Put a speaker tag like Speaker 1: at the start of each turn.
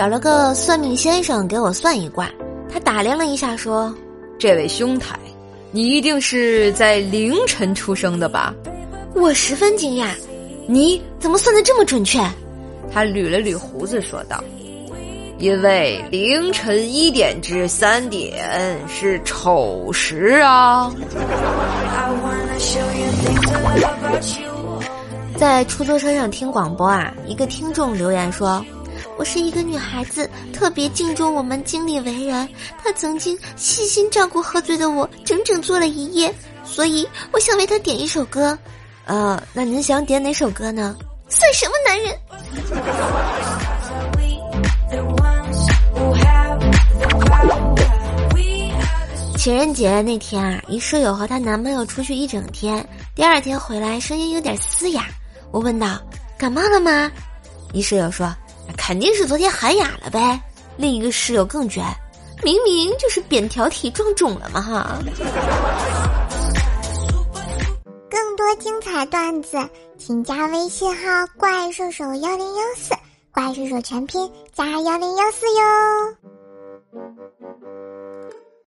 Speaker 1: 找了个算命先生给我算一卦。他打量了一下，说：“
Speaker 2: 这位兄台，你一定是在凌晨出生的吧？”
Speaker 1: 我十分惊讶，你怎么算的这么准确？
Speaker 2: 他捋了捋胡子说道：“因为凌晨一点至三点是丑时啊。”
Speaker 1: 在出租车上听广播啊，一个听众留言说：“我是一个女孩子，特别敬重我们经理为人。他曾经细心照顾喝醉的我，整整坐了一夜。所以我想为他点一首歌。呃，那您想点哪首歌呢？算什么男人？”情人节那天啊，一舍友和她男朋友出去一整天，第二天回来声音有点嘶哑。我问道：“感冒了吗？”一室友说：“肯定是昨天喊哑了呗。”另一个室友更绝：“明明就是扁桃体撞肿了嘛哈！”
Speaker 3: 更多精彩段子，请加微信号“怪兽手幺零幺四”，怪兽手全拼加幺零幺四哟。